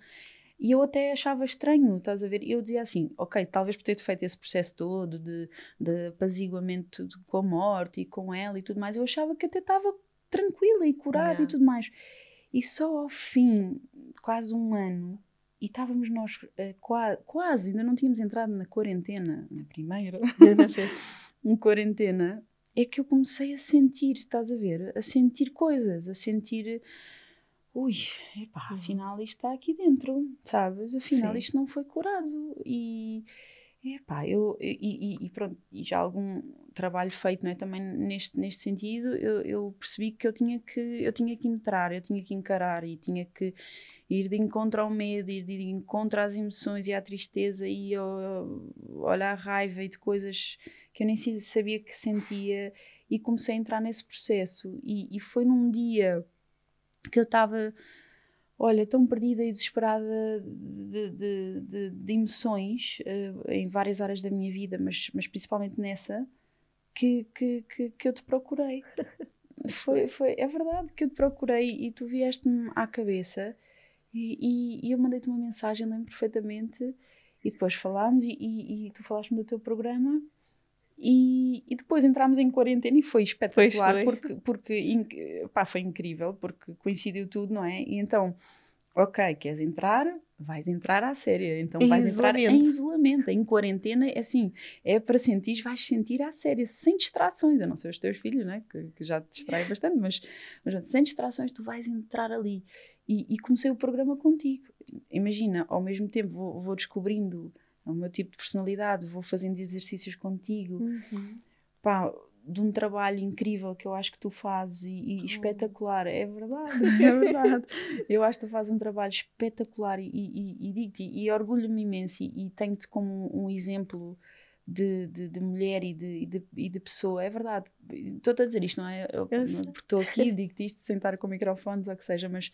e eu até achava estranho, estás a ver? Eu dizia assim, ok, talvez por ter feito esse processo todo de, de apaziguamento com a morte e com ela e tudo mais, eu achava que até estava tranquila e curada yeah. e tudo mais. E só ao fim, quase um ano, e estávamos nós uh, quase, ainda não tínhamos entrado na quarentena, na primeira, em quarentena, é que eu comecei a sentir, estás a ver? A sentir coisas, a sentir ui, epá, uhum. afinal isto está aqui dentro, sabes? Afinal Sim. isto não foi curado. E, epá, eu, e, e, pronto, e já algum trabalho feito, não é? Também neste, neste sentido, eu, eu, percebi que eu tinha que, eu tinha que entrar, eu tinha que encarar e tinha que ir de encontro ao medo, ir de encontro às emoções e à tristeza e olhar a raiva e de coisas que eu nem sabia que sentia e comecei a entrar nesse processo e, e foi num dia que eu estava, olha, tão perdida e desesperada de, de, de, de emoções uh, em várias áreas da minha vida, mas, mas principalmente nessa, que, que, que, que eu te procurei. foi, foi, é verdade que eu te procurei e tu vieste-me à cabeça e, e, e eu mandei-te uma mensagem, lembro perfeitamente, e depois falámos e, e, e tu falaste-me do teu programa e, e, depois entramos em quarentena e foi espetacular foi. porque, porque pá, foi incrível, porque coincidiu tudo, não é? E então, ok, queres entrar? Vais entrar à séria, então em vais entrar em isolamento, em quarentena, é assim, é para sentir, vais sentir à séria, sem distrações, eu não sei os teus filhos, né, que, que já te distraem bastante, mas, mas sem distrações tu vais entrar ali. E, e comecei o programa contigo. Imagina, ao mesmo tempo vou, vou descobrindo é o meu tipo de personalidade, vou fazendo exercícios contigo. Uhum. Pá, de um trabalho incrível que eu acho que tu fazes e, e oh. espetacular. É verdade, é verdade. eu acho que tu fazes um trabalho espetacular e, e, e digo-te, e orgulho-me imenso e, tenho-te como um exemplo de, de, de mulher e de, de, e de, pessoa. É verdade. Estou-te a dizer isto, não é? Eu, porque estou aqui, digo-te isto, sentar com microfones ou o que seja, mas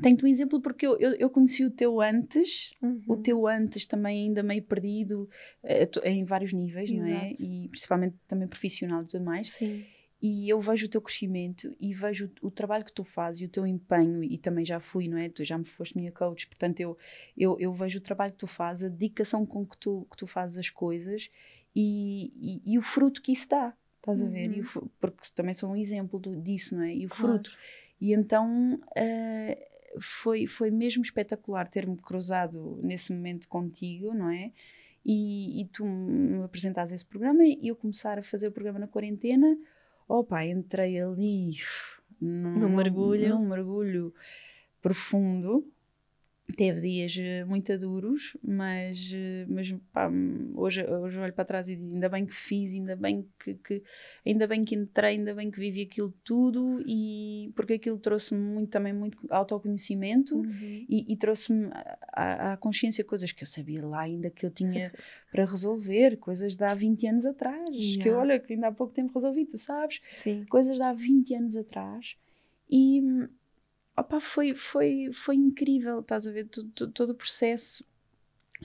tenho-te um exemplo porque eu, eu, eu, conheci o teu antes, uhum. o teu antes também ainda meio perdido uh, em vários níveis, Exato. não é? E principalmente também profissional e tudo mais. Sim. E eu vejo o teu crescimento e vejo o, o, trabalho que tu fazes e o teu empenho, e também já fui, não é? Tu já me foste minha coach, portanto eu, eu, eu vejo o trabalho que tu fazes, a dedicação com que tu, que tu fazes as coisas e, e, e o fruto que isso dá, estás uhum. a ver? O, uhum. porque também sou um exemplo do, disso, não é? E o claro. fruto. E então. Uh, foi, foi mesmo espetacular ter-me cruzado nesse momento contigo, não é? E, e tu me apresentaste esse programa e eu começar a fazer o programa na quarentena. Opa, entrei ali num, num mergulho. Num mergulho profundo Teve dias eh, muito duros, mas, eh, mas pá, hoje, hoje olho para trás e digo, ainda bem que fiz, ainda bem que, que, ainda bem que entrei, ainda bem que vivi aquilo tudo e porque aquilo trouxe-me muito também muito autoconhecimento uhum. e, e trouxe-me à, à, consciência coisas que eu sabia lá ainda que eu tinha para resolver, coisas de há 20 anos atrás, yeah. que eu olha que ainda há pouco tempo resolvi, tu sabes? Sim. Coisas de há 20 anos atrás e opa, foi, foi, foi incrível, estás a ver, todo, todo o processo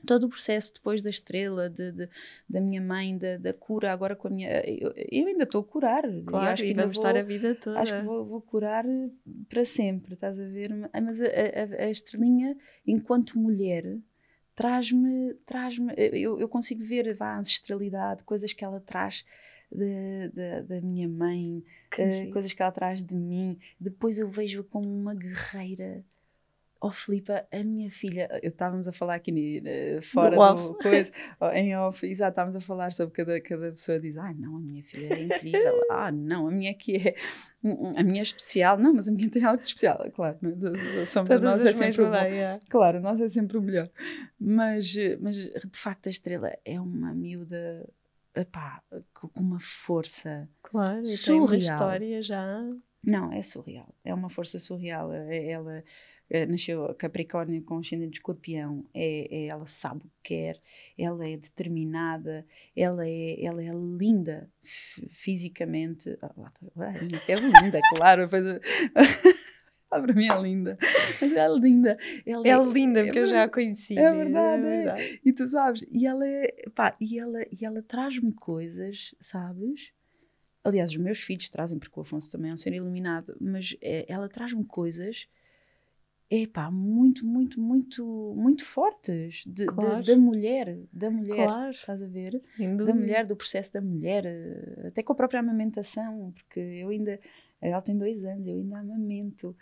todo o processo depois da estrela, de, de, da minha mãe, da, da, cura, agora com a minha. Eu, eu ainda estou a curar. Claro, acho que vamos vou, estar a vida toda. Acho que vou, vou, curar para sempre, estás a ver? Mas a, a, a estrelinha, enquanto mulher, traz-me. Traz eu, eu consigo ver vá, a ancestralidade, coisas que ela traz de, de, da minha mãe, uh, coisas que ela traz de mim. Depois eu vejo-a como uma guerreira. Oh, Filipa, a minha filha, eu estávamos a falar aqui uh, fora do, do coisa, em off, exato, estávamos a falar sobre cada, cada pessoa diz, ah, não, a minha filha é incrível, ah, não, a minha aqui é, a minha é especial, não, mas a minha tem algo de especial, claro, é? somos Todas nós é sempre o bem, é. claro, nós é sempre o melhor, mas, mas de facto a estrela é uma miúda epá, com uma força claro, surreal. tem uma história já Não, é surreal. É uma força surreal. É, ela eh, nasceu Capricórnio com ascendente de escorpião. É, é, ela sabe o que quer, ela é determinada, ela é, ela é linda fisicamente. Ah, é linda, claro. para mim é linda. Mas é linda. Ela é, é linda, porque é, eu já a conheci. É verdade, é verdade. E tu sabes, e ela é, pá, e ela, e ela traz-me coisas, sabes? Aliás, os meus filhos trazem, porque o Afonso também é um ser iluminado, mas é, ela traz-me coisas é pá, muito, muito, muito, muito fortes de, claro. de, da mulher, da mulher, claro. estás a ver? Da mulher, do processo da mulher, eh, até com a própria amamentação, porque eu ainda, ela tem dois anos, eu ainda amamento,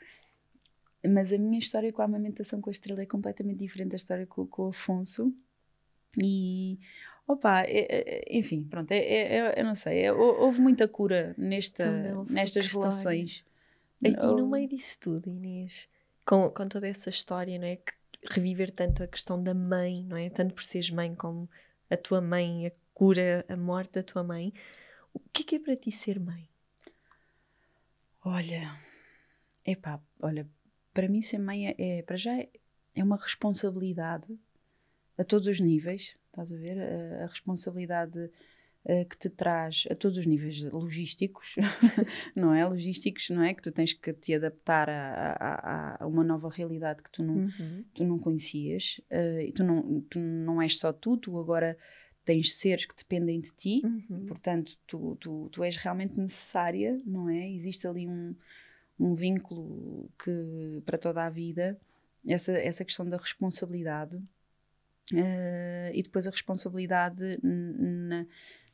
mas a minha história com a amamentação com a Estrela é completamente diferente da história com, com o Afonso, e opa, é, é, enfim, pronto, é, é, é eu não sei, é, houve muita cura nesta, nestas relações. E, e no meio disso tudo, Inês, com, com toda essa história, não é? Que reviver tanto a questão da mãe, não é? Tanto por seres mãe como a tua mãe, a cura, a morte da tua mãe. O que é que é para ti ser mãe? Olha, epá, olha, para mim ser mãe é, é para já é uma responsabilidade a todos os níveis, estás a ver? A, a responsabilidade uh, que te traz a todos os níveis logísticos, não é? Logísticos, não é? Que tu tens que te adaptar a, a, a uma nova realidade que tu não, uhum. tu não conhecias. Uh, e tu não, tu não és só tu, tu agora tens seres que dependem de ti, uhum. portanto, tu, tu, tu és realmente necessária, não é? Existe ali um, um vínculo que para toda a vida, essa, essa questão da responsabilidade. Uh, e depois a responsabilidade na,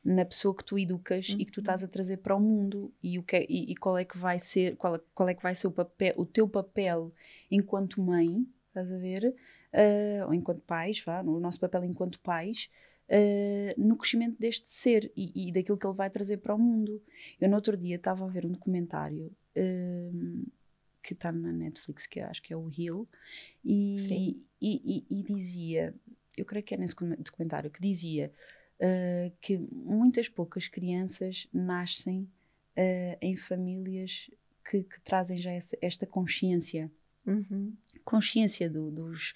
na pessoa que tu educas uhum. e que tu estás a trazer para o mundo e, o que é, e, e, qual é que vai ser qual, qual é que vai ser o papel o teu papel enquanto mãe estás a ver uh, ou enquanto pais vá o nosso papel enquanto pais uh, no crescimento deste ser e, e, daquilo que ele vai trazer para o mundo eu no outro dia estava a ver um documentário uh, que está na Netflix que acho que é o Hill e, e, e dizia eu creio que é nesse documentário que dizia uh, que muitas poucas crianças nascem uh, em famílias que, que, trazem já essa, esta consciência. Uhum. Consciência do, dos,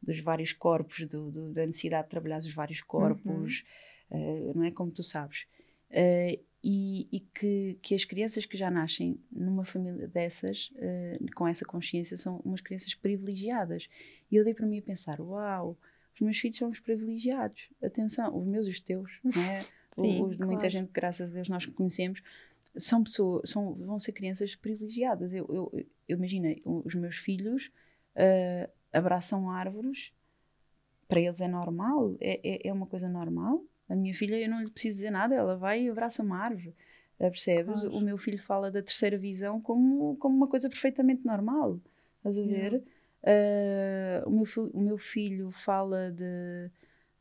dos vários corpos, do, do, da necessidade de trabalhar os vários corpos, uhum. uh, não é como tu sabes. E, e, que, que as crianças que já nascem numa família dessas, com essa consciência, são umas crianças privilegiadas. E eu dei para mim a pensar: uau, os meus filhos são os privilegiados. Atenção, os meus e os teus, não é? Sim, os de claro. muita gente, graças a Deus, nós conhecemos, são pessoas, são, vão ser crianças privilegiadas. Eu, eu, eu imagino, os meus filhos uh, abraçam árvores, para eles é normal, é, é, é, uma coisa normal. A minha filha, eu não lhe preciso dizer nada, ela vai e abraça uma árvore. Uh, percebes? Claro. O meu filho fala da terceira visão como, como uma coisa perfeitamente normal. Estás a ver? Yeah. Uh, o, meu o meu filho fala de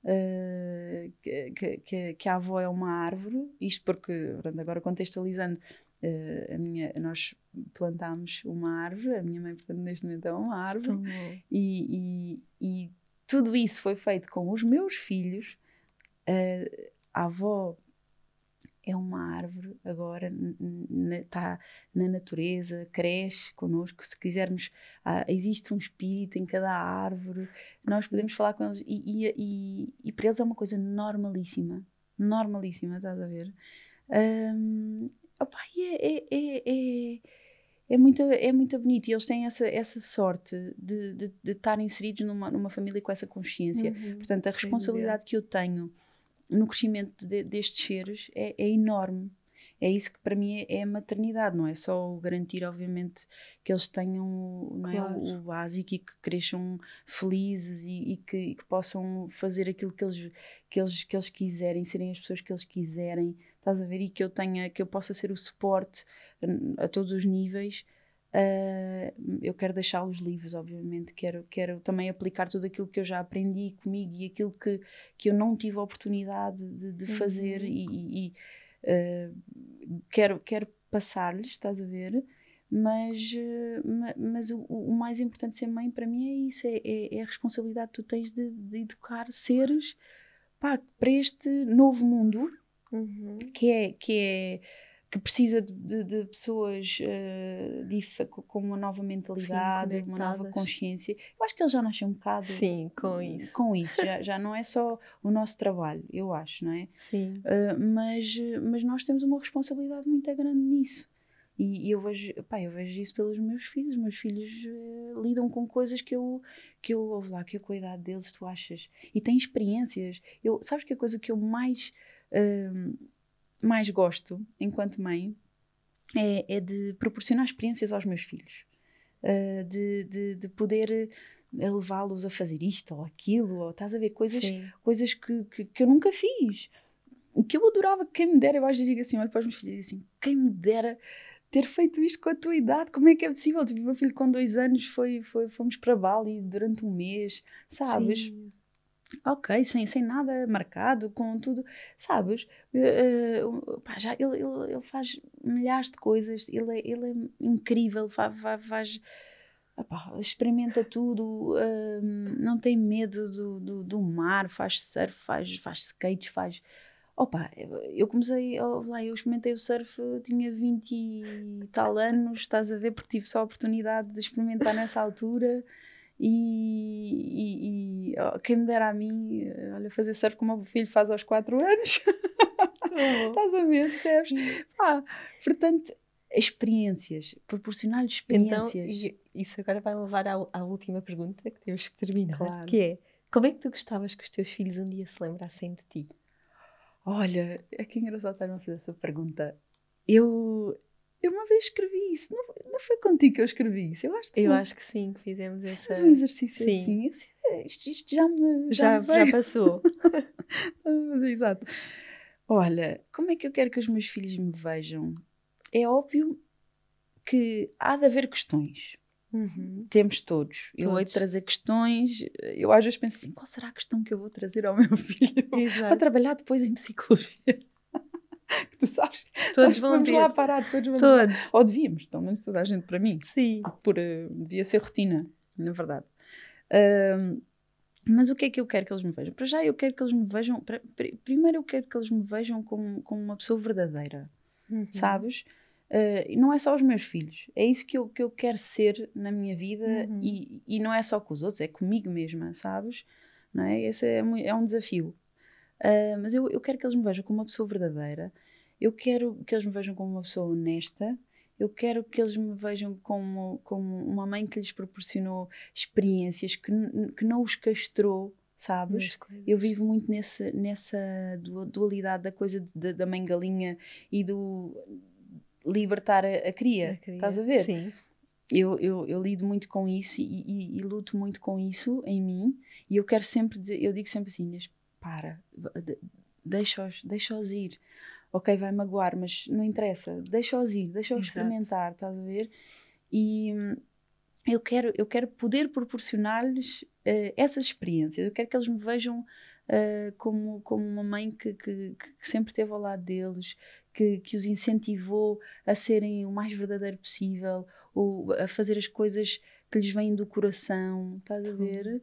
uh, que, que, que, a avó é uma árvore, isto porque, agora contextualizando, uh, a minha, nós plantámos uma árvore, a minha mãe, portanto, neste momento é uma árvore, e, e, e, tudo isso foi feito com os meus filhos. A avó é uma árvore agora, está na natureza, cresce connosco. Se quisermos, ah, existe um espírito em cada árvore, nós podemos falar com eles e, e, e, e para eles é uma coisa normalíssima, normalíssima, estás a ver? Um, opa, é, é, é, é, é, muito, é muito bonito e eles têm essa, essa sorte de, de, de estar inseridos numa, numa família com essa consciência. Uhum, Portanto, a responsabilidade que eu tenho no crescimento de, destes seres é, é, enorme. É isso que para mim é, é, a maternidade, não é só garantir, obviamente, que eles tenham não é, o, básico e que cresçam felizes e, e, que, e, que, possam fazer aquilo que eles, que, eles, que eles quiserem, serem as pessoas que eles quiserem, estás a ver? E que eu tenha, que eu possa ser o suporte a, a todos os níveis Uh, eu quero deixá-los livres, obviamente. Quero, quero também aplicar tudo aquilo que eu já aprendi comigo e aquilo que, que eu não tive a oportunidade de, de fazer uhum. e, e uh, quero, quero passar-lhes, estás a ver? Mas, uh, mas o, o, mais importante de ser mãe para mim é isso: é, é, é a responsabilidade que tu tens de, de educar seres pá, para este novo mundo uhum. que é. Que é que precisa de, de, de pessoas uh, com uma nova mentalidade, Sim, uma nova consciência. Eu acho que eles já nascem um bocado Sim, com isso. Com isso. já, já não é só o nosso trabalho, eu acho, não é? Sim. Uh, mas, mas nós temos uma responsabilidade muito grande nisso. E, e, eu, vejo, pá, eu vejo isso pelos meus filhos. Meus filhos uh, lidam com coisas que eu, que eu ouvo lá, que eu com a idade deles tu achas. E têm experiências. Eu, sabes que a coisa que eu mais uh, mais gosto enquanto mãe é, é de proporcionar experiências aos meus filhos, uh, de, de, de, poder eh, levá-los a fazer isto ou aquilo, ou estás a ver coisas, coisas que, que, que, eu nunca fiz. Que eu adorava, quem me dera, eu às vezes digo assim, olho para os meus filhos e digo assim, quem me dera ter feito isto com a tua idade, como é que é possível? Tipo, meu filho com dois anos foi, foi, fomos para Bali durante um mês, sabes? Sim ok, sem, sem nada marcado, com tudo, sabes? Uh, pá, já, ele, ele, ele, faz milhares de coisas, ele é, ele é incrível, faz, faz, experimenta tudo, uh, não tem medo do, do, do, mar, faz surf, faz, faz skates, faz. Opa, eu comecei, lá, eu experimentei o surf, tinha 20 e tal anos, estás a ver, porque tive só a oportunidade de experimentar nessa altura. E, e, e quem me dera a mim, olha, fazer surf como o meu filho faz aos 4 anos. Estás a ver, percebes? Ah, portanto, experiências, proporcionar-lhe então, experiências. Então, isso agora vai levar à, à, última pergunta que temos que terminar, claro. que é, como é que tu gostavas que os teus filhos um dia se lembrassem de ti? Olha, é que engraçado estar a fazer essa pergunta. Eu, eu uma vez escrevi isso. Não, não foi contigo que eu escrevi isso? Eu acho que, eu acho que sim, que fizemos essa. Um exercício sim. assim. Eu, é, isto, isto, já me. Já, já, já passou. exato. Olha, como é que eu quero que os meus filhos me vejam? É óbvio que há de haver questões. Uhum. Temos todos. todos. Eu vou trazer questões. Eu às vezes penso assim: qual será a questão que eu vou trazer ao meu filho Exato. para trabalhar depois em psicologia? que tu sabes. Todos vão vamos lá parar, todos vamos Todos. Lá. Ou devíamos, pelo menos toda a gente para mim. Sim. Por, uh, devia ser rotina, na verdade. Uh, mas o que é que eu quero que eles me vejam? Para já eu quero que eles me vejam. Pra, primeiro eu quero que eles me vejam como, como uma pessoa verdadeira. Uhum. Sabes? Uh, não é só os meus filhos, é isso que eu, que eu quero ser na minha vida uhum. e, e não é só com os outros, é comigo mesma, sabes? Não é? Esse é, é um desafio. Uh, mas eu, eu quero que eles me vejam como uma pessoa verdadeira, eu quero que eles me vejam como uma pessoa honesta, eu quero que eles me vejam como, como uma mãe que lhes proporcionou experiências, que, que não os castrou, sabes? Eu vivo muito nesse, nessa dualidade da coisa de, da mãe galinha e do libertar a, a, cria, a cria. Estás a ver? Sim. Eu, eu, eu lido muito com isso e, e, e, luto muito com isso em mim e eu quero sempre dizer, eu digo sempre assim, para, deixa-os deixa ir. Ok, vai magoar, mas não interessa, deixa-os ir, deixa-os experimentar, estás a ver? E hum, eu quero, eu quero poder proporcionar-lhes uh, essas experiências, eu quero que eles me vejam uh, como, como uma mãe que, que, que, sempre esteve ao lado deles, que, que os incentivou a serem o mais verdadeiro possível, ou a fazer as coisas que lhes vêm do coração, estás a ver?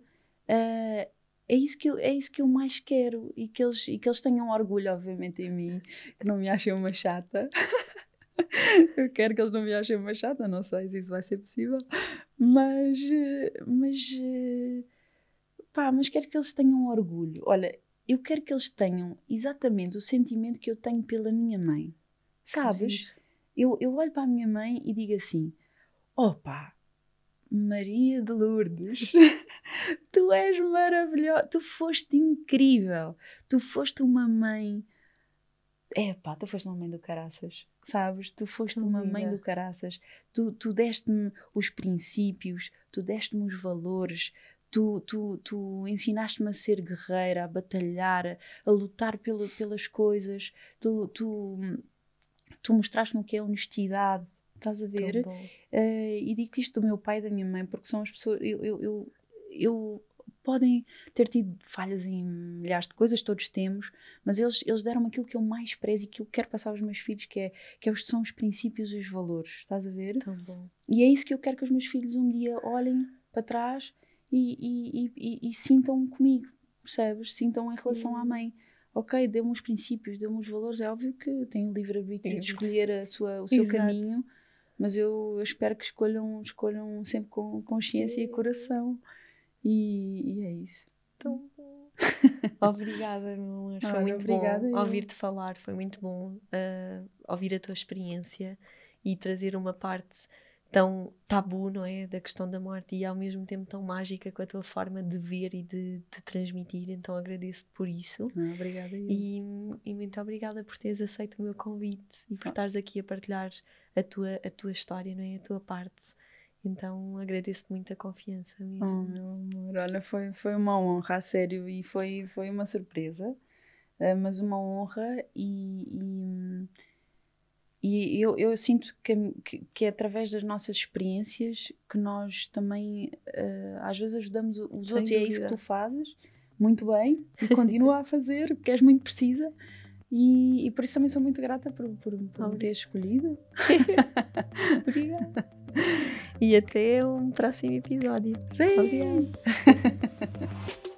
Uh, é isso que eu, é isso que eu mais quero e que eles, e que eles tenham orgulho, obviamente, em mim, que não me achem uma chata. eu quero que eles não me achem uma chata, não sei se isso vai ser possível, mas, mas, pá, mas quero que eles tenham orgulho. Olha, eu quero que eles tenham exatamente o sentimento que eu tenho pela minha mãe, sabes? Eu, eu olho para a minha mãe e digo assim: opa, Maria de Lourdes, tu és maravilhosa, tu foste incrível, tu foste uma mãe. É pá, tu foste uma mãe do caraças, sabes? Tu foste uma mãe do caraças, tu, tu deste-me os princípios, tu deste-me os valores, tu, tu, tu ensinaste-me a ser guerreira, a batalhar, a lutar pelo, pelas coisas, tu, tu, tu mostraste-me o que é honestidade, Estás a ver? Uh, e digo-te isto do meu pai e da minha mãe, porque são as pessoas. Eu, eu, eu, eu, podem ter tido falhas em milhares de coisas, todos temos, mas eles, eles deram aquilo que eu mais prezo e que eu quero passar aos meus filhos, que, é, que é, são os princípios e os valores. Estás a ver? Tão bom. E é isso que eu quero que os meus filhos um dia olhem para trás e, e, e, e sintam comigo, percebes? Sintam em relação à mãe. ok, deu-me os princípios, deu-me os valores, é óbvio que tem o livre-arbítrio de escolher a sua, o seu Exato. caminho, mas eu, eu, espero que escolham, escolham sempre com consciência e coração. E, e é isso. Então, obrigada, meu amor. Foi muito bom ouvir-te falar, foi muito bom uh, ouvir a tua experiência e trazer uma parte tão tabu, não é? Da questão da morte e ao mesmo tempo tão mágica com a tua forma de ver e de, de transmitir. Então agradeço-te por isso. Ah, obrigada. E, e, muito obrigada por teres aceito o meu convite e por ah. estares aqui a partilhar a tua, a tua história, não é? A tua parte. Então agradeço-te muito a confiança mesmo. Oh, meu amor, olha, foi, foi uma honra, a sério, e foi, foi uma surpresa, eh, mas uma honra e, e e eu, eu sinto que, que, que, é através das nossas experiências que nós também uh, às vezes ajudamos os Sem outros dúvida. e é isso que tu fazes muito bem e continua a fazer porque és muito precisa e, e, por isso também sou muito grata por, por, por me ter escolhido. Obrigada. E até um próximo episódio. Sim. Obrigada.